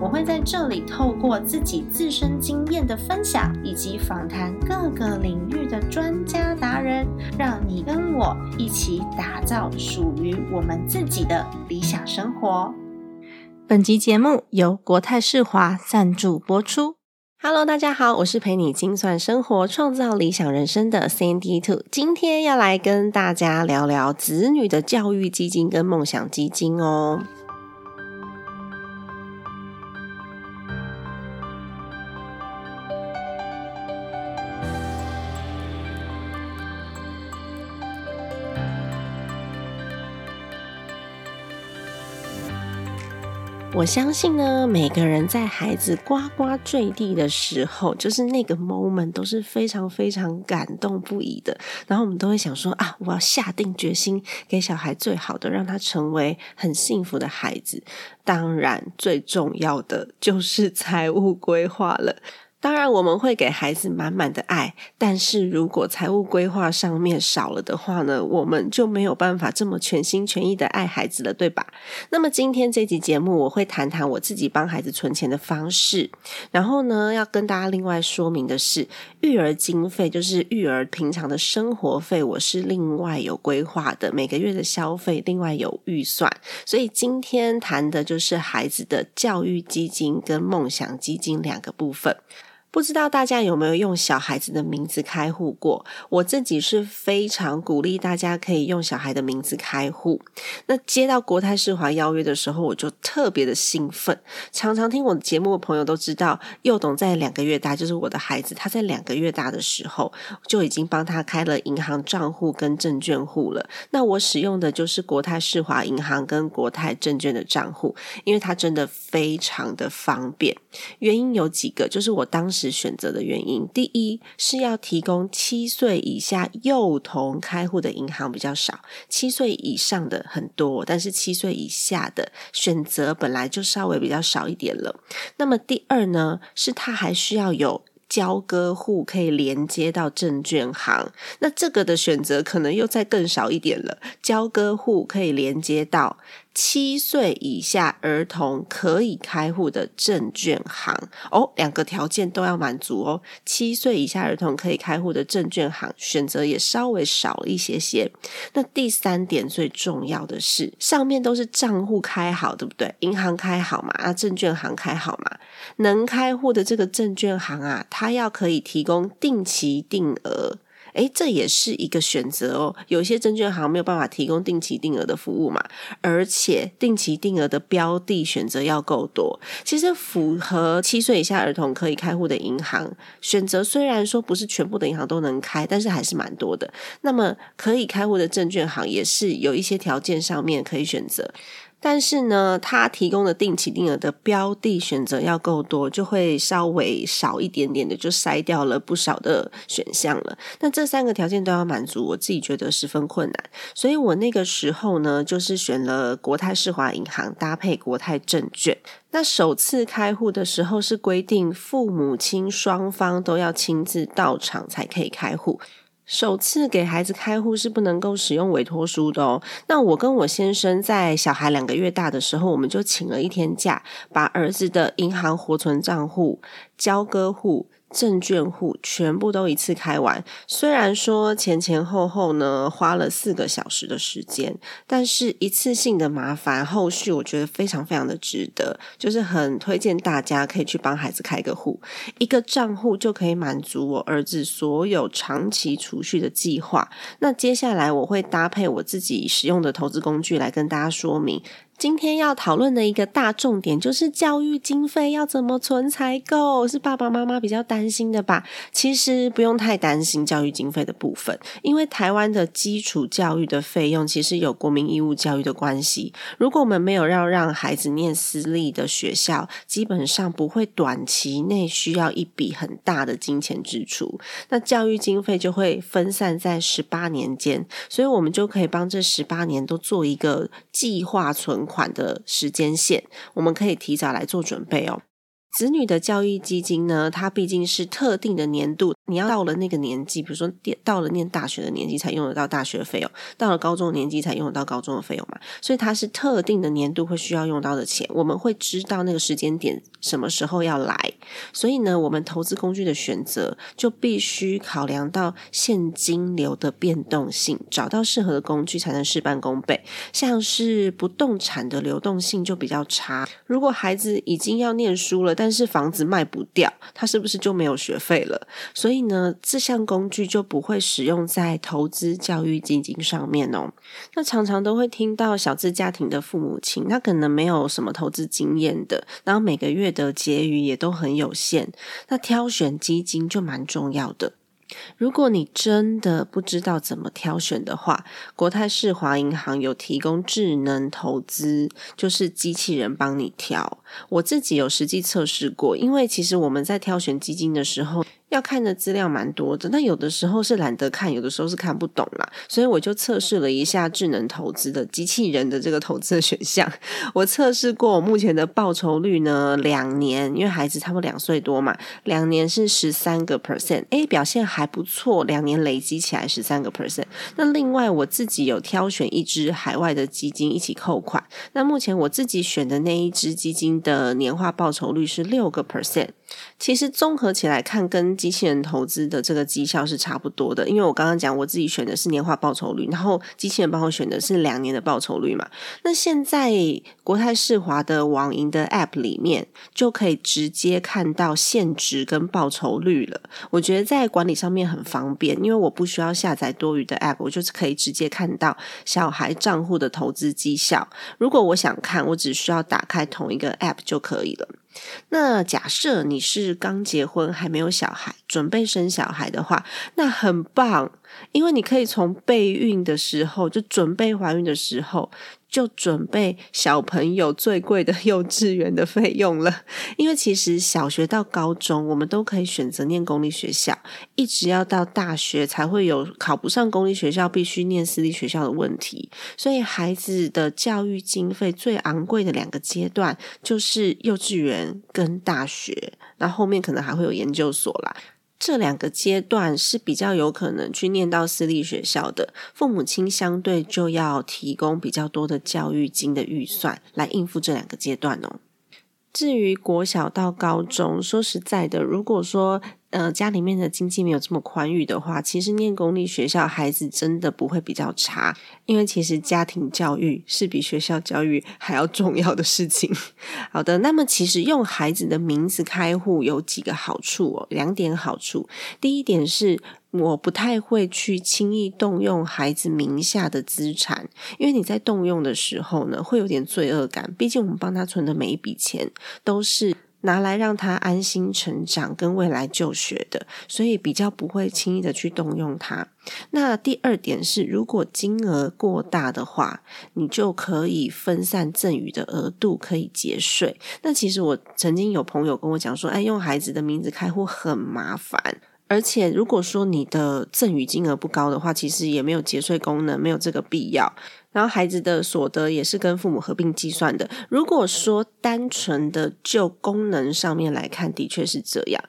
我会在这里透过自己自身经验的分享，以及访谈各个领域的专家达人，让你跟我一起打造属于我们自己的理想生活。本集节目由国泰世华赞助播出。Hello，大家好，我是陪你精算生活、创造理想人生的 Sandy Two。今天要来跟大家聊聊子女的教育基金跟梦想基金哦。我相信呢，每个人在孩子呱呱坠地的时候，就是那个 moment 都是非常非常感动不已的。然后我们都会想说啊，我要下定决心给小孩最好的，让他成为很幸福的孩子。当然，最重要的就是财务规划了。当然，我们会给孩子满满的爱，但是如果财务规划上面少了的话呢，我们就没有办法这么全心全意的爱孩子了，对吧？那么今天这集节目，我会谈谈我自己帮孩子存钱的方式。然后呢，要跟大家另外说明的是，育儿经费就是育儿平常的生活费，我是另外有规划的，每个月的消费另外有预算。所以今天谈的就是孩子的教育基金跟梦想基金两个部分。不知道大家有没有用小孩子的名字开户过？我自己是非常鼓励大家可以用小孩的名字开户。那接到国泰世华邀约的时候，我就特别的兴奋。常常听我的节目的朋友都知道，幼董在两个月大，就是我的孩子，他在两个月大的时候就已经帮他开了银行账户跟证券户了。那我使用的就是国泰世华银行跟国泰证券的账户，因为它真的非常的方便。原因有几个，就是我当时。选择的原因，第一是要提供七岁以下幼童开户的银行比较少，七岁以上的很多，但是七岁以下的选择本来就稍微比较少一点了。那么第二呢，是他还需要有。交割户可以连接到证券行，那这个的选择可能又再更少一点了。交割户可以连接到七岁以下儿童可以开户的证券行哦，两个条件都要满足哦。七岁以下儿童可以开户的证券行选择也稍微少了一些些。那第三点最重要的是，上面都是账户开好，对不对？银行开好嘛，啊，证券行开好嘛，能开户的这个证券行啊，它。要可以提供定期定额，诶，这也是一个选择哦。有些证券行没有办法提供定期定额的服务嘛，而且定期定额的标的选择要够多。其实符合七岁以下儿童可以开户的银行选择，虽然说不是全部的银行都能开，但是还是蛮多的。那么可以开户的证券行也是有一些条件上面可以选择。但是呢，它提供的定期定额的标的选择要够多，就会稍微少一点点的，就筛掉了不少的选项了。那这三个条件都要满足，我自己觉得十分困难。所以我那个时候呢，就是选了国泰世华银行搭配国泰证券。那首次开户的时候是规定父母亲双方都要亲自到场才可以开户。首次给孩子开户是不能够使用委托书的哦。那我跟我先生在小孩两个月大的时候，我们就请了一天假，把儿子的银行活存账户、交割户。证券户全部都一次开完，虽然说前前后后呢花了四个小时的时间，但是一次性的麻烦，后续我觉得非常非常的值得，就是很推荐大家可以去帮孩子开个户，一个账户就可以满足我儿子所有长期储蓄的计划。那接下来我会搭配我自己使用的投资工具来跟大家说明。今天要讨论的一个大重点就是教育经费要怎么存才够，是爸爸妈妈比较担心的吧？其实不用太担心教育经费的部分，因为台湾的基础教育的费用其实有国民义务教育的关系。如果我们没有要让孩子念私立的学校，基本上不会短期内需要一笔很大的金钱支出，那教育经费就会分散在十八年间，所以我们就可以帮这十八年都做一个计划存。款的时间线，我们可以提早来做准备哦。子女的教育基金呢，它毕竟是特定的年度，你要到了那个年纪，比如说到了念大学的年纪才用得到大学费用，到了高中的年纪才用得到高中的费用嘛，所以它是特定的年度会需要用到的钱，我们会知道那个时间点什么时候要来，所以呢，我们投资工具的选择就必须考量到现金流的变动性，找到适合的工具才能事半功倍。像是不动产的流动性就比较差，如果孩子已经要念书了，但但是房子卖不掉，他是不是就没有学费了？所以呢，这项工具就不会使用在投资教育基金上面哦。那常常都会听到小资家庭的父母亲，他可能没有什么投资经验的，然后每个月的结余也都很有限，那挑选基金就蛮重要的。如果你真的不知道怎么挑选的话，国泰世华银行有提供智能投资，就是机器人帮你挑。我自己有实际测试过，因为其实我们在挑选基金的时候。要看的资料蛮多的，但有的时候是懒得看，有的时候是看不懂啦，所以我就测试了一下智能投资的机器人的这个投资的选项。我测试过，我目前的报酬率呢，两年，因为孩子差不多两岁多嘛，两年是十三个 percent，哎，表现还不错，两年累积起来十三个 percent。那另外我自己有挑选一支海外的基金一起扣款，那目前我自己选的那一支基金的年化报酬率是六个 percent。其实综合起来看，跟机器人投资的这个绩效是差不多的。因为我刚刚讲我自己选的是年化报酬率，然后机器人帮我选的是两年的报酬率嘛。那现在国泰世华的网银的 App 里面就可以直接看到现值跟报酬率了。我觉得在管理上面很方便，因为我不需要下载多余的 App，我就是可以直接看到小孩账户的投资绩效。如果我想看，我只需要打开同一个 App 就可以了。那假设你是刚结婚还没有小孩，准备生小孩的话，那很棒，因为你可以从备孕的时候就准备怀孕的时候。就准备小朋友最贵的幼稚园的费用了，因为其实小学到高中我们都可以选择念公立学校，一直要到大学才会有考不上公立学校必须念私立学校的问题，所以孩子的教育经费最昂贵的两个阶段就是幼稚园跟大学，那后面可能还会有研究所啦。这两个阶段是比较有可能去念到私立学校的，父母亲相对就要提供比较多的教育金的预算来应付这两个阶段哦。至于国小到高中，说实在的，如果说呃家里面的经济没有这么宽裕的话，其实念公立学校孩子真的不会比较差，因为其实家庭教育是比学校教育还要重要的事情。好的，那么其实用孩子的名字开户有几个好处哦，两点好处。第一点是。我不太会去轻易动用孩子名下的资产，因为你在动用的时候呢，会有点罪恶感。毕竟我们帮他存的每一笔钱都是拿来让他安心成长跟未来就学的，所以比较不会轻易的去动用它。那第二点是，如果金额过大的话，你就可以分散赠与的额度，可以节税。那其实我曾经有朋友跟我讲说，哎，用孩子的名字开户很麻烦。而且，如果说你的赠与金额不高的话，其实也没有节税功能，没有这个必要。然后，孩子的所得也是跟父母合并计算的。如果说单纯的就功能上面来看，的确是这样。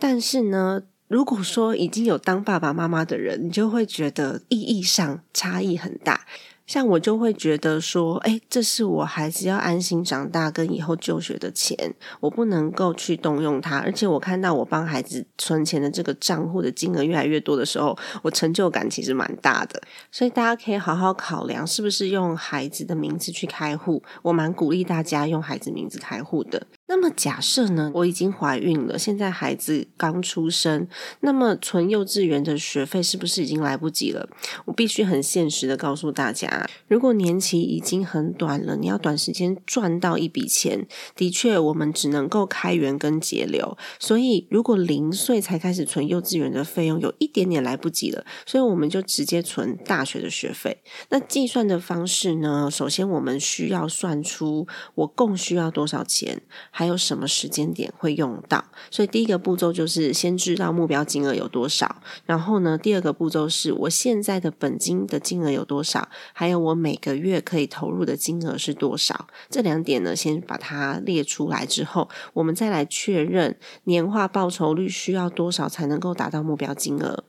但是呢，如果说已经有当爸爸妈妈的人，你就会觉得意义上差异很大。像我就会觉得说，哎，这是我孩子要安心长大跟以后就学的钱，我不能够去动用它。而且我看到我帮孩子存钱的这个账户的金额越来越多的时候，我成就感其实蛮大的。所以大家可以好好考量，是不是用孩子的名字去开户。我蛮鼓励大家用孩子名字开户的。那么假设呢，我已经怀孕了，现在孩子刚出生，那么存幼稚园的学费是不是已经来不及了？我必须很现实的告诉大家，如果年期已经很短了，你要短时间赚到一笔钱，的确我们只能够开源跟节流。所以如果零岁才开始存幼稚园的费用，有一点点来不及了，所以我们就直接存大学的学费。那计算的方式呢？首先我们需要算出我共需要多少钱。还有什么时间点会用到？所以第一个步骤就是先知道目标金额有多少，然后呢，第二个步骤是我现在的本金的金额有多少，还有我每个月可以投入的金额是多少。这两点呢，先把它列出来之后，我们再来确认年化报酬率需要多少才能够达到目标金额。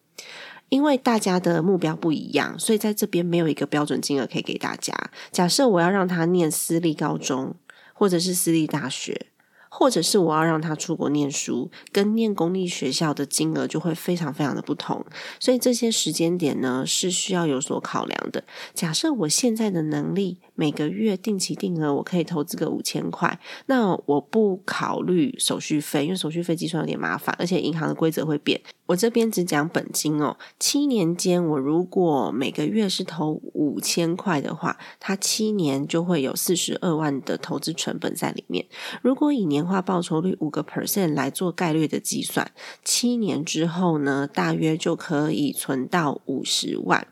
因为大家的目标不一样，所以在这边没有一个标准金额可以给大家。假设我要让他念私立高中，或者是私立大学。或者是我要让他出国念书，跟念公立学校的金额就会非常非常的不同，所以这些时间点呢是需要有所考量的。假设我现在的能力。每个月定期定额，我可以投资个五千块。那我不考虑手续费，因为手续费计算有点麻烦，而且银行的规则会变。我这边只讲本金哦。七年间，我如果每个月是投五千块的话，它七年就会有四十二万的投资成本在里面。如果以年化报酬率五个 percent 来做概率的计算，七年之后呢，大约就可以存到五十万。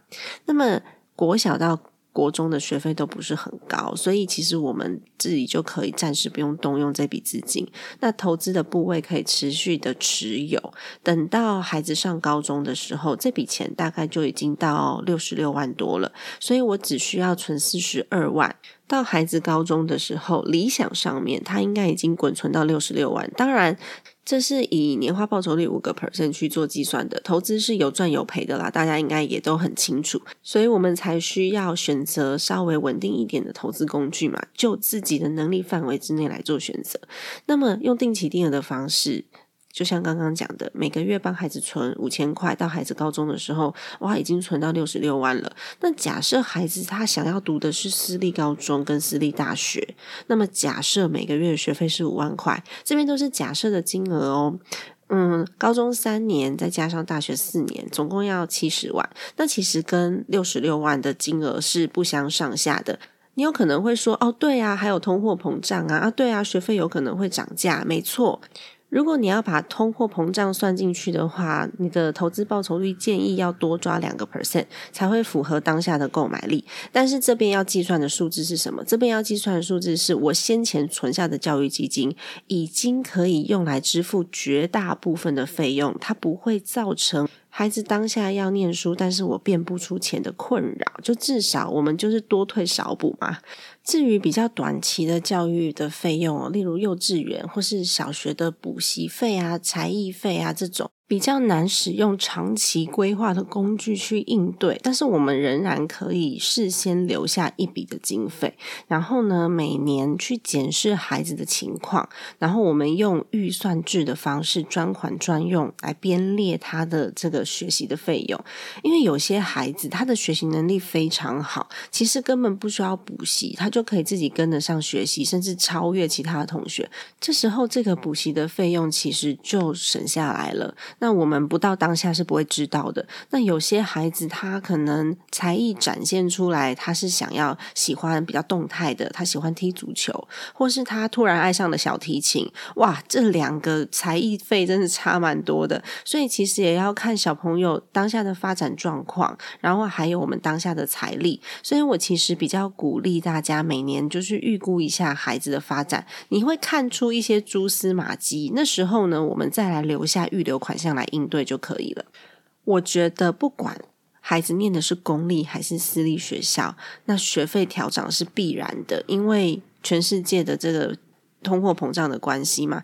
那么国小到国中的学费都不是很高，所以其实我们自己就可以暂时不用动用这笔资金。那投资的部位可以持续的持有，等到孩子上高中的时候，这笔钱大概就已经到六十六万多了。所以我只需要存四十二万，到孩子高中的时候，理想上面他应该已经滚存到六十六万。当然。这是以年化报酬率五个 percent 去做计算的，投资是有赚有赔的啦，大家应该也都很清楚，所以我们才需要选择稍微稳定一点的投资工具嘛，就自己的能力范围之内来做选择。那么用定期定额的方式。就像刚刚讲的，每个月帮孩子存五千块，到孩子高中的时候，哇，已经存到六十六万了。那假设孩子他想要读的是私立高中跟私立大学，那么假设每个月的学费是五万块，这边都是假设的金额哦。嗯，高中三年再加上大学四年，总共要七十万。那其实跟六十六万的金额是不相上下的。你有可能会说，哦，对啊，还有通货膨胀啊，啊，对啊，学费有可能会涨价，没错。如果你要把通货膨胀算进去的话，你的投资报酬率建议要多抓两个 percent 才会符合当下的购买力。但是这边要计算的数字是什么？这边要计算的数字是我先前存下的教育基金已经可以用来支付绝大部分的费用，它不会造成。孩子当下要念书，但是我变不出钱的困扰，就至少我们就是多退少补嘛。至于比较短期的教育的费用，例如幼稚园或是小学的补习费啊、才艺费啊这种。比较难使用长期规划的工具去应对，但是我们仍然可以事先留下一笔的经费，然后呢，每年去检视孩子的情况，然后我们用预算制的方式专款专用来编列他的这个学习的费用。因为有些孩子他的学习能力非常好，其实根本不需要补习，他就可以自己跟得上学习，甚至超越其他同学。这时候这个补习的费用其实就省下来了。那我们不到当下是不会知道的。那有些孩子他可能才艺展现出来，他是想要喜欢比较动态的，他喜欢踢足球，或是他突然爱上了小提琴。哇，这两个才艺费真是差蛮多的。所以其实也要看小朋友当下的发展状况，然后还有我们当下的财力。所以我其实比较鼓励大家每年就是预估一下孩子的发展，你会看出一些蛛丝马迹。那时候呢，我们再来留下预留款项这样。来应对就可以了。我觉得不管孩子念的是公立还是私立学校，那学费调涨是必然的，因为全世界的这个通货膨胀的关系嘛，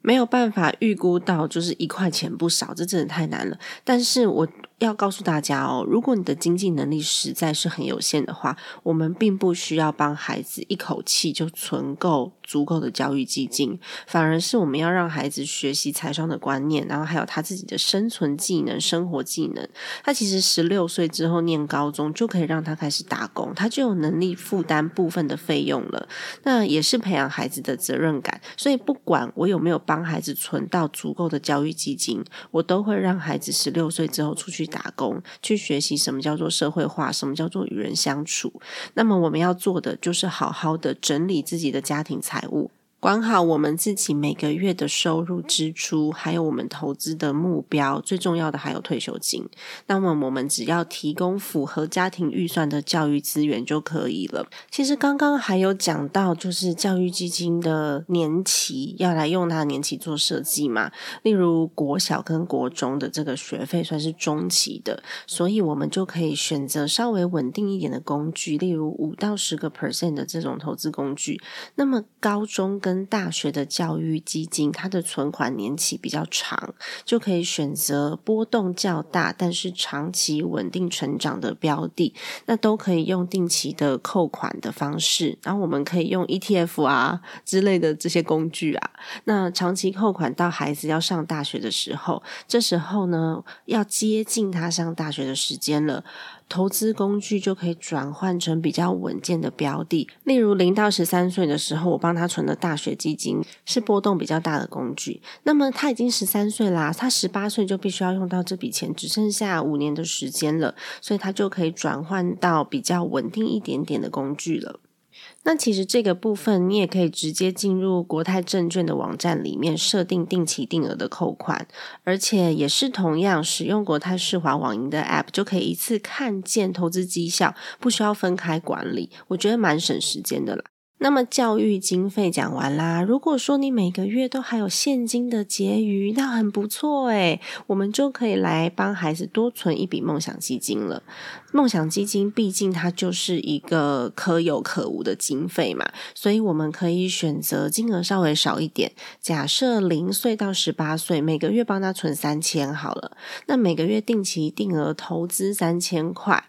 没有办法预估到就是一块钱不少，这真的太难了。但是我要告诉大家哦，如果你的经济能力实在是很有限的话，我们并不需要帮孩子一口气就存够足够的教育基金，反而是我们要让孩子学习财商的观念，然后还有他自己的生存技能、生活技能。他其实十六岁之后念高中就可以让他开始打工，他就有能力负担部分的费用了。那也是培养孩子的责任感。所以不管我有没有帮孩子存到足够的教育基金，我都会让孩子十六岁之后出去。打工去学习什么叫做社会化，什么叫做与人相处。那么我们要做的就是好好的整理自己的家庭财务。管好我们自己每个月的收入、支出，还有我们投资的目标，最重要的还有退休金。那么我们只要提供符合家庭预算的教育资源就可以了。其实刚刚还有讲到，就是教育基金的年期要来用它年期做设计嘛。例如国小跟国中的这个学费算是中期的，所以我们就可以选择稍微稳定一点的工具，例如五到十个 percent 的这种投资工具。那么高中跟跟大学的教育基金，它的存款年期比较长，就可以选择波动较大，但是长期稳定成长的标的。那都可以用定期的扣款的方式，然后我们可以用 ETF 啊之类的这些工具啊。那长期扣款到孩子要上大学的时候，这时候呢，要接近他上大学的时间了。投资工具就可以转换成比较稳健的标的，例如零到十三岁的时候，我帮他存的大学基金是波动比较大的工具。那么他已经十三岁啦，他十八岁就必须要用到这笔钱，只剩下五年的时间了，所以他就可以转换到比较稳定一点点的工具了。那其实这个部分，你也可以直接进入国泰证券的网站里面设定定期定额的扣款，而且也是同样使用国泰世华网银的 App 就可以一次看见投资绩效，不需要分开管理，我觉得蛮省时间的啦。那么教育经费讲完啦，如果说你每个月都还有现金的结余，那很不错诶我们就可以来帮孩子多存一笔梦想基金了。梦想基金毕竟它就是一个可有可无的经费嘛，所以我们可以选择金额稍微少一点。假设零岁到十八岁，每个月帮他存三千好了，那每个月定期定额投资三千块。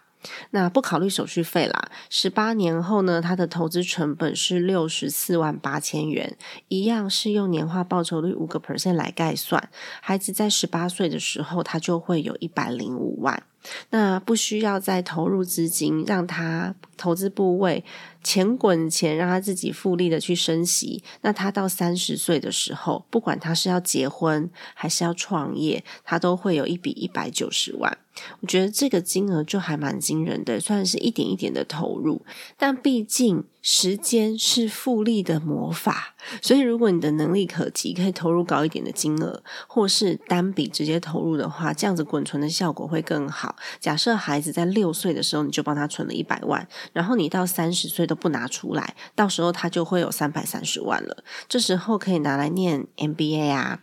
那不考虑手续费啦，十八年后呢，它的投资成本是六十四万八千元，一样是用年化报酬率五个 percent 来概算。孩子在十八岁的时候，他就会有一百零五万。那不需要再投入资金，让他投资部位钱滚钱，让他自己复利的去升息。那他到三十岁的时候，不管他是要结婚还是要创业，他都会有一笔一百九十万。我觉得这个金额就还蛮惊人的，算是一点一点的投入，但毕竟时间是复利的魔法，所以如果你的能力可及，可以投入高一点的金额，或是单笔直接投入的话，这样子滚存的效果会更好。假设孩子在六岁的时候，你就帮他存了一百万，然后你到三十岁都不拿出来，到时候他就会有三百三十万了，这时候可以拿来念 MBA 啊。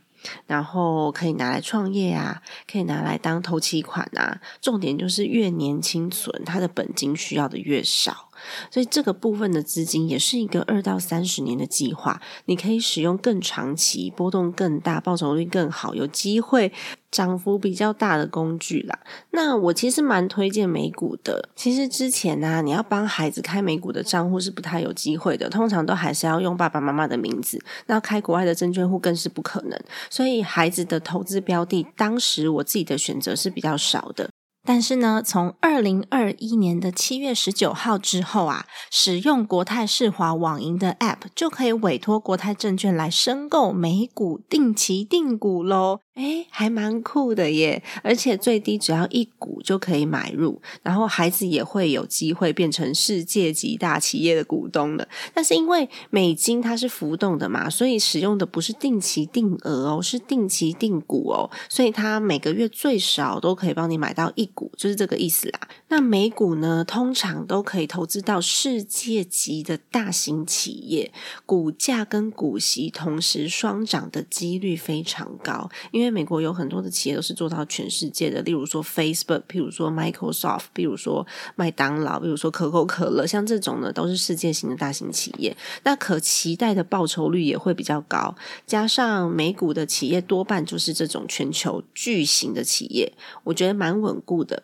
然后可以拿来创业啊，可以拿来当投期款啊。重点就是越年轻存，他的本金需要的越少。所以这个部分的资金也是一个二到三十年的计划，你可以使用更长期、波动更大、报酬率更好、有机会涨幅比较大的工具啦。那我其实蛮推荐美股的。其实之前呢，你要帮孩子开美股的账户是不太有机会的，通常都还是要用爸爸妈妈的名字。那开国外的证券户更是不可能。所以孩子的投资标的，当时我自己的选择是比较少的。但是呢，从二零二一年的七月十九号之后啊，使用国泰世华网银的 App 就可以委托国泰证券来申购美股定期定股喽。哎，还蛮酷的耶！而且最低只要一股就可以买入，然后孩子也会有机会变成世界级大企业的股东了。但是因为美金它是浮动的嘛，所以使用的不是定期定额哦，是定期定股哦，所以它每个月最少都可以帮你买到一股，就是这个意思啦。那美股呢，通常都可以投资到世界级的大型企业，股价跟股息同时双涨的几率非常高，因为。为美国有很多的企业都是做到全世界的，例如说 Facebook，譬如说 Microsoft，譬如说麦当劳，譬如说可口可乐，像这种呢都是世界型的大型企业，那可期待的报酬率也会比较高。加上美股的企业多半就是这种全球巨型的企业，我觉得蛮稳固的。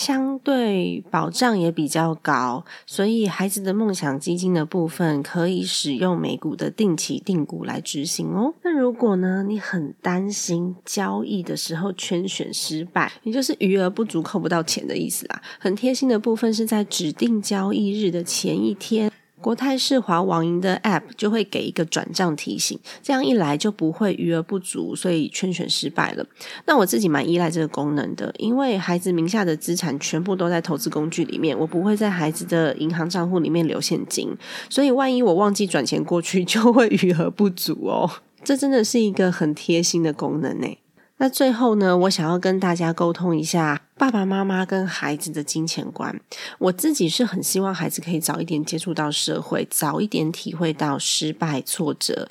相对保障也比较高，所以孩子的梦想基金的部分可以使用美股的定期定股来执行哦。那如果呢，你很担心交易的时候圈选失败，也就是余额不足扣不到钱的意思啦。很贴心的部分是在指定交易日的前一天。国泰世华网银的 App 就会给一个转账提醒，这样一来就不会余额不足，所以圈选失败了。那我自己蛮依赖这个功能的，因为孩子名下的资产全部都在投资工具里面，我不会在孩子的银行账户里面留现金，所以万一我忘记转钱过去，就会余额不足哦。这真的是一个很贴心的功能呢。那最后呢，我想要跟大家沟通一下爸爸妈妈跟孩子的金钱观。我自己是很希望孩子可以早一点接触到社会，早一点体会到失败挫折。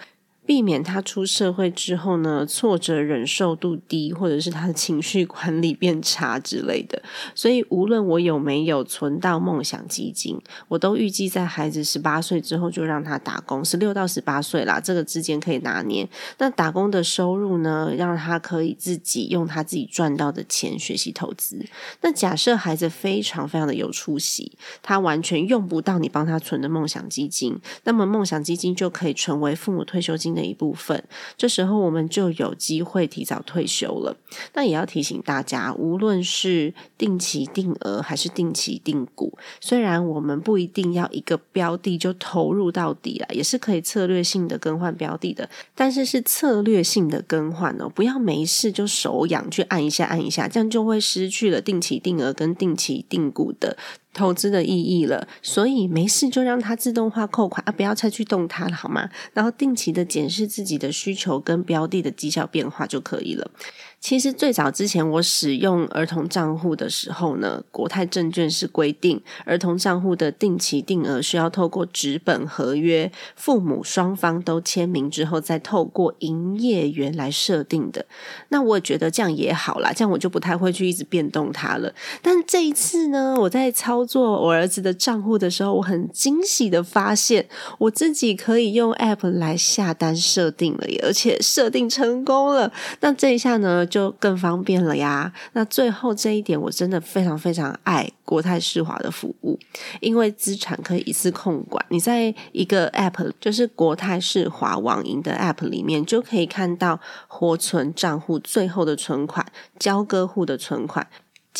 避免他出社会之后呢，挫折忍受度低，或者是他的情绪管理变差之类的。所以，无论我有没有存到梦想基金，我都预计在孩子十八岁之后就让他打工，十六到十八岁啦，这个之间可以拿捏。那打工的收入呢，让他可以自己用他自己赚到的钱学习投资。那假设孩子非常非常的有出息，他完全用不到你帮他存的梦想基金，那么梦想基金就可以成为父母退休金的。一部分，这时候我们就有机会提早退休了。那也要提醒大家，无论是定期定额还是定期定股，虽然我们不一定要一个标的就投入到底了，也是可以策略性的更换标的的，但是是策略性的更换哦，不要没事就手痒去按一下按一下，这样就会失去了定期定额跟定期定股的。投资的意义了，所以没事就让它自动化扣款啊，不要再去动它了，好吗？然后定期的检视自己的需求跟标的的绩效变化就可以了。其实最早之前我使用儿童账户的时候呢，国泰证券是规定儿童账户的定期定额需要透过纸本合约，父母双方都签名之后，再透过营业员来设定的。那我也觉得这样也好啦，这样我就不太会去一直变动它了。但这一次呢，我在操作我儿子的账户的时候，我很惊喜的发现，我自己可以用 App 来下单设定了，而且设定成功了。那这一下呢？就更方便了呀。那最后这一点，我真的非常非常爱国泰世华的服务，因为资产可以一次控管。你在一个 App，就是国泰世华网银的 App 里面，就可以看到活存账户最后的存款、交割户的存款。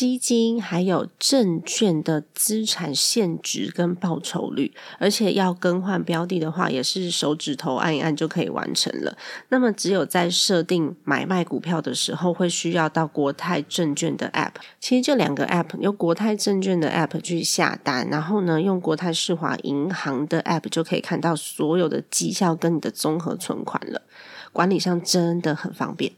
基金还有证券的资产现值跟报酬率，而且要更换标的的话，也是手指头按一按就可以完成了。那么，只有在设定买卖股票的时候，会需要到国泰证券的 App。其实这两个 App 用国泰证券的 App 去下单，然后呢，用国泰世华银行的 App 就可以看到所有的绩效跟你的综合存款了。管理上真的很方便。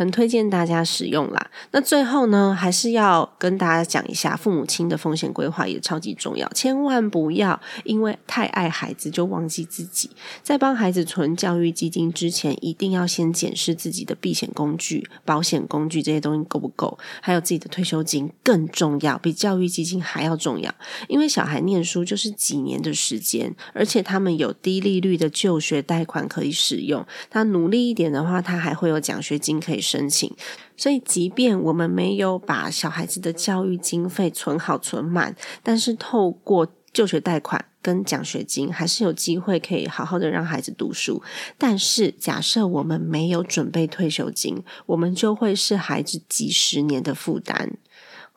很推荐大家使用啦。那最后呢，还是要跟大家讲一下，父母亲的风险规划也超级重要，千万不要因为太爱孩子就忘记自己。在帮孩子存教育基金之前，一定要先检视自己的避险工具、保险工具这些东西够不够，还有自己的退休金更重要，比教育基金还要重要。因为小孩念书就是几年的时间，而且他们有低利率的就学贷款可以使用。他努力一点的话，他还会有奖学金可以。申请，所以即便我们没有把小孩子的教育经费存好存满，但是透过就学贷款跟奖学金，还是有机会可以好好的让孩子读书。但是假设我们没有准备退休金，我们就会是孩子几十年的负担。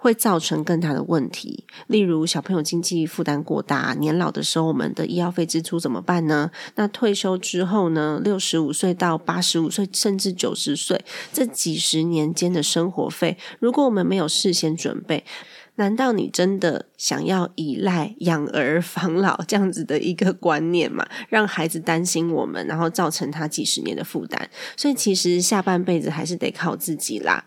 会造成更大的问题，例如小朋友经济负担过大，年老的时候我们的医药费支出怎么办呢？那退休之后呢？六十五岁到八十五岁，甚至九十岁，这几十年间的生活费，如果我们没有事先准备，难道你真的想要依赖养儿防老这样子的一个观念吗？让孩子担心我们，然后造成他几十年的负担？所以其实下半辈子还是得靠自己啦。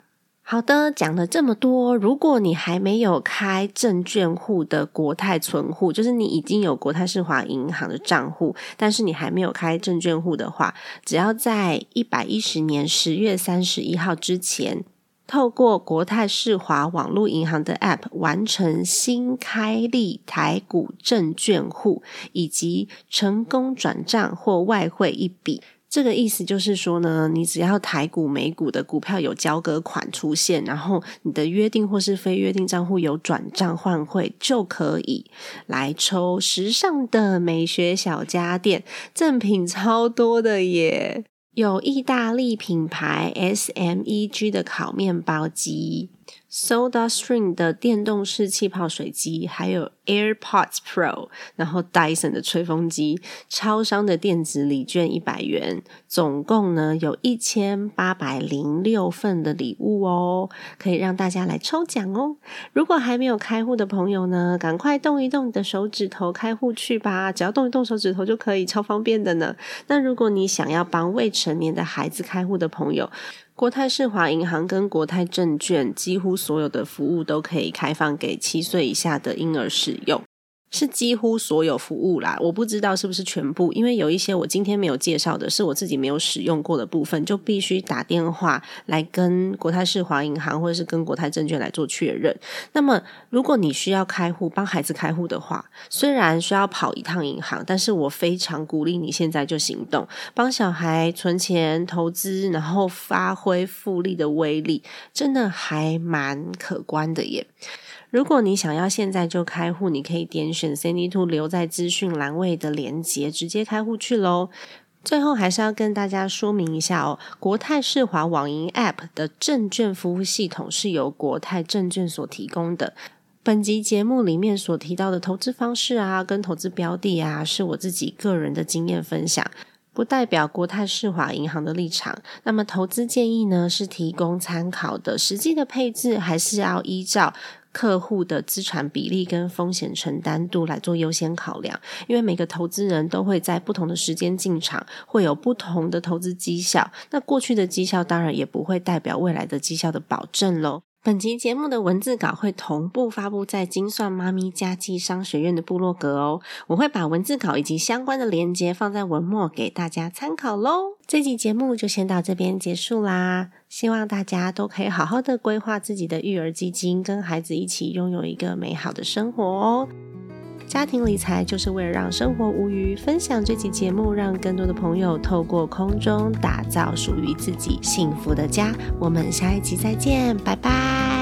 好的，讲了这么多，如果你还没有开证券户的国泰存户，就是你已经有国泰世华银行的账户，但是你还没有开证券户的话，只要在一百一十年十月三十一号之前，透过国泰世华网络银行的 App 完成新开立台股证券户，以及成功转账或外汇一笔。这个意思就是说呢，你只要台股、美股的股票有交割款出现，然后你的约定或是非约定账户有转账换汇，就可以来抽时尚的美学小家电，赠品超多的耶！有意大利品牌 SMEG 的烤面包机。Soda Stream 的电动式气泡水机，还有 AirPods Pro，然后 Dyson 的吹风机，超商的电子礼券一百元，总共呢有一千八百零六份的礼物哦，可以让大家来抽奖哦。如果还没有开户的朋友呢，赶快动一动你的手指头开户去吧，只要动一动手指头就可以，超方便的呢。那如果你想要帮未成年的孩子开户的朋友，国泰世华银行跟国泰证券几乎所有的服务都可以开放给七岁以下的婴儿使用。是几乎所有服务啦，我不知道是不是全部，因为有一些我今天没有介绍的，是我自己没有使用过的部分，就必须打电话来跟国泰世华银行或者是跟国泰证券来做确认。那么，如果你需要开户帮孩子开户的话，虽然需要跑一趟银行，但是我非常鼓励你现在就行动，帮小孩存钱投资，然后发挥复利的威力，真的还蛮可观的耶。如果你想要现在就开户，你可以点选 Cindy Two 留在资讯栏位的连接，直接开户去喽。最后还是要跟大家说明一下哦，国泰世华网银 App 的证券服务系统是由国泰证券所提供的。本集节目里面所提到的投资方式啊，跟投资标的啊，是我自己个人的经验分享，不代表国泰世华银行的立场。那么投资建议呢，是提供参考的，实际的配置还是要依照。客户的资产比例跟风险承担度来做优先考量，因为每个投资人都会在不同的时间进场，会有不同的投资绩效。那过去的绩效当然也不会代表未来的绩效的保证喽。本集节目的文字稿会同步发布在精算妈咪家计商学院的部落格哦，我会把文字稿以及相关的连接放在文末给大家参考喽。这集节目就先到这边结束啦，希望大家都可以好好的规划自己的育儿基金，跟孩子一起拥有一个美好的生活哦。家庭理财就是为了让生活无余，分享这期节目，让更多的朋友透过空中打造属于自己幸福的家。我们下一集再见，拜拜。